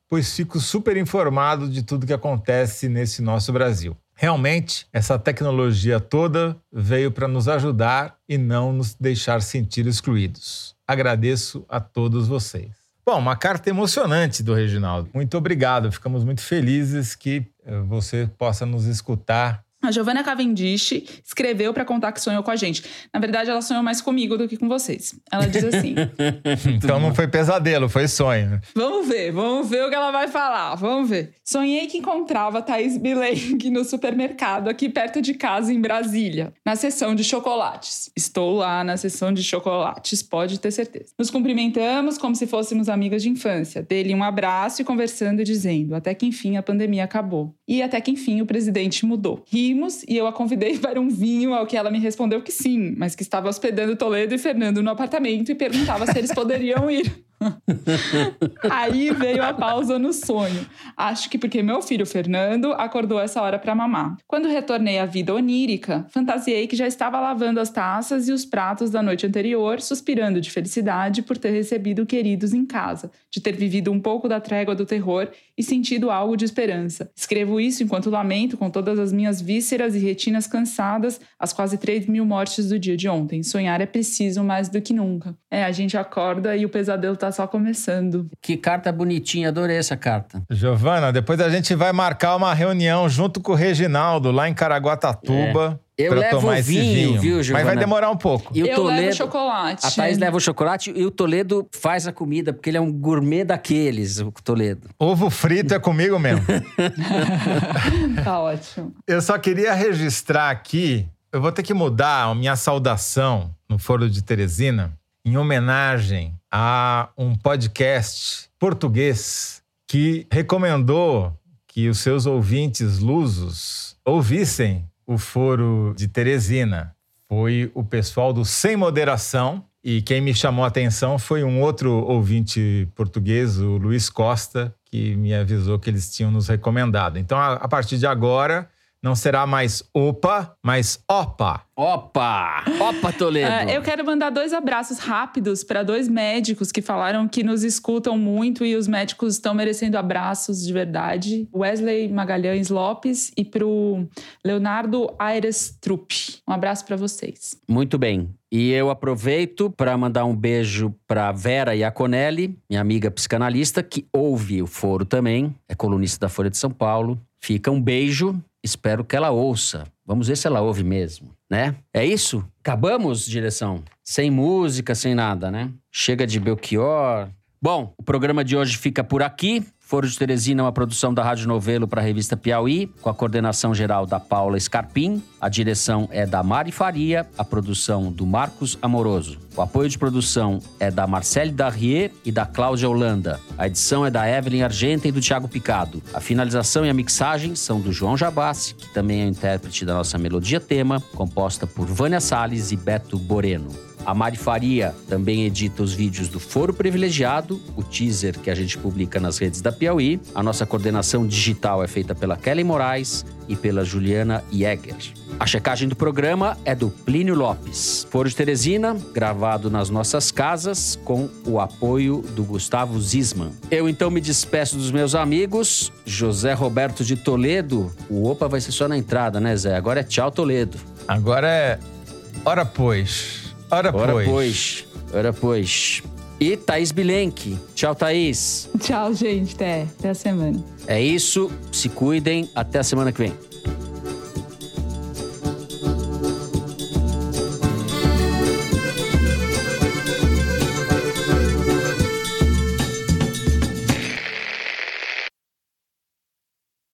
pois fico super informado de tudo que acontece nesse nosso Brasil. Realmente, essa tecnologia toda veio para nos ajudar e não nos deixar sentir excluídos. Agradeço a todos vocês. Bom, uma carta emocionante do Reginaldo. Muito obrigado. Ficamos muito felizes que eh, você possa nos escutar a Giovanna Cavendish escreveu para contar que sonhou com a gente. Na verdade, ela sonhou mais comigo do que com vocês. Ela diz assim: Então não foi pesadelo, foi sonho. Vamos ver, vamos ver o que ela vai falar. Vamos ver. Sonhei que encontrava Thaís Bilenque no supermercado aqui perto de casa, em Brasília, na seção de chocolates. Estou lá na seção de chocolates, pode ter certeza. Nos cumprimentamos como se fôssemos amigas de infância. Dele um abraço e conversando e dizendo: até que enfim a pandemia acabou. E até que enfim o presidente mudou. E e eu a convidei para um vinho, ao que ela me respondeu que sim, mas que estava hospedando Toledo e Fernando no apartamento e perguntava se eles poderiam ir. Aí veio a pausa no sonho. Acho que porque meu filho Fernando acordou essa hora para mamar. Quando retornei à vida onírica, fantasiei que já estava lavando as taças e os pratos da noite anterior, suspirando de felicidade por ter recebido queridos em casa, de ter vivido um pouco da trégua do terror e sentido algo de esperança. Escrevo isso enquanto lamento com todas as minhas vísceras e retinas cansadas as quase 3 mil mortes do dia de ontem. Sonhar é preciso mais do que nunca. É, a gente acorda e o pesadelo tá só começando. Que carta bonitinha, adorei essa carta. Giovana, depois a gente vai marcar uma reunião junto com o Reginaldo lá em Caraguatatuba. É. Eu levo tomar vinho, esse vinho, viu, Giovana? Mas vai demorar um pouco. E o eu Toledo, levo chocolate. A Thaís leva o chocolate e o Toledo faz a comida, porque ele é um gourmet daqueles, o Toledo. Ovo frito é comigo mesmo. tá ótimo. Eu só queria registrar aqui, eu vou ter que mudar a minha saudação no Foro de Teresina em homenagem a um podcast português que recomendou que os seus ouvintes lusos ouvissem o Foro de Teresina. Foi o pessoal do Sem Moderação. E quem me chamou a atenção foi um outro ouvinte português, o Luiz Costa, que me avisou que eles tinham nos recomendado. Então, a, a partir de agora, não será mais opa, mas opa. Opa! Opa, Toledo! Uh, eu quero mandar dois abraços rápidos para dois médicos que falaram que nos escutam muito e os médicos estão merecendo abraços de verdade. Wesley Magalhães Lopes e para o Leonardo Aires Trupp. Um abraço para vocês. Muito bem. E eu aproveito para mandar um beijo para Vera Iaconelli, minha amiga psicanalista, que ouve o foro também, é colunista da Folha de São Paulo. Fica um beijo, espero que ela ouça. Vamos ver se ela ouve mesmo, né? É isso? Acabamos, direção? Sem música, sem nada, né? Chega de Belchior. Bom, o programa de hoje fica por aqui. Foro de Teresina é uma produção da Rádio Novelo para a revista Piauí, com a coordenação geral da Paula Scarpim. A direção é da Mari Faria, a produção do Marcos Amoroso. O apoio de produção é da Marcele Darrier e da Cláudia Holanda. A edição é da Evelyn Argenta e do Thiago Picado. A finalização e a mixagem são do João Jabassi, que também é o intérprete da nossa melodia tema, composta por Vânia Salles e Beto Boreno. A Mari Faria também edita os vídeos do Foro Privilegiado, o teaser que a gente publica nas redes da Piauí. A nossa coordenação digital é feita pela Kelly Moraes e pela Juliana Jäger. A checagem do programa é do Plínio Lopes. Foro de Teresina, gravado nas nossas casas, com o apoio do Gustavo Zisman. Eu então me despeço dos meus amigos. José Roberto de Toledo. O Opa vai ser só na entrada, né, Zé? Agora é tchau, Toledo. Agora é. Ora, pois. Ora, Ora pois. pois. Ora pois. E Thaís Bilenque. Tchau, Thaís. Tchau, gente. Até, até a semana. É isso. Se cuidem. Até a semana que vem.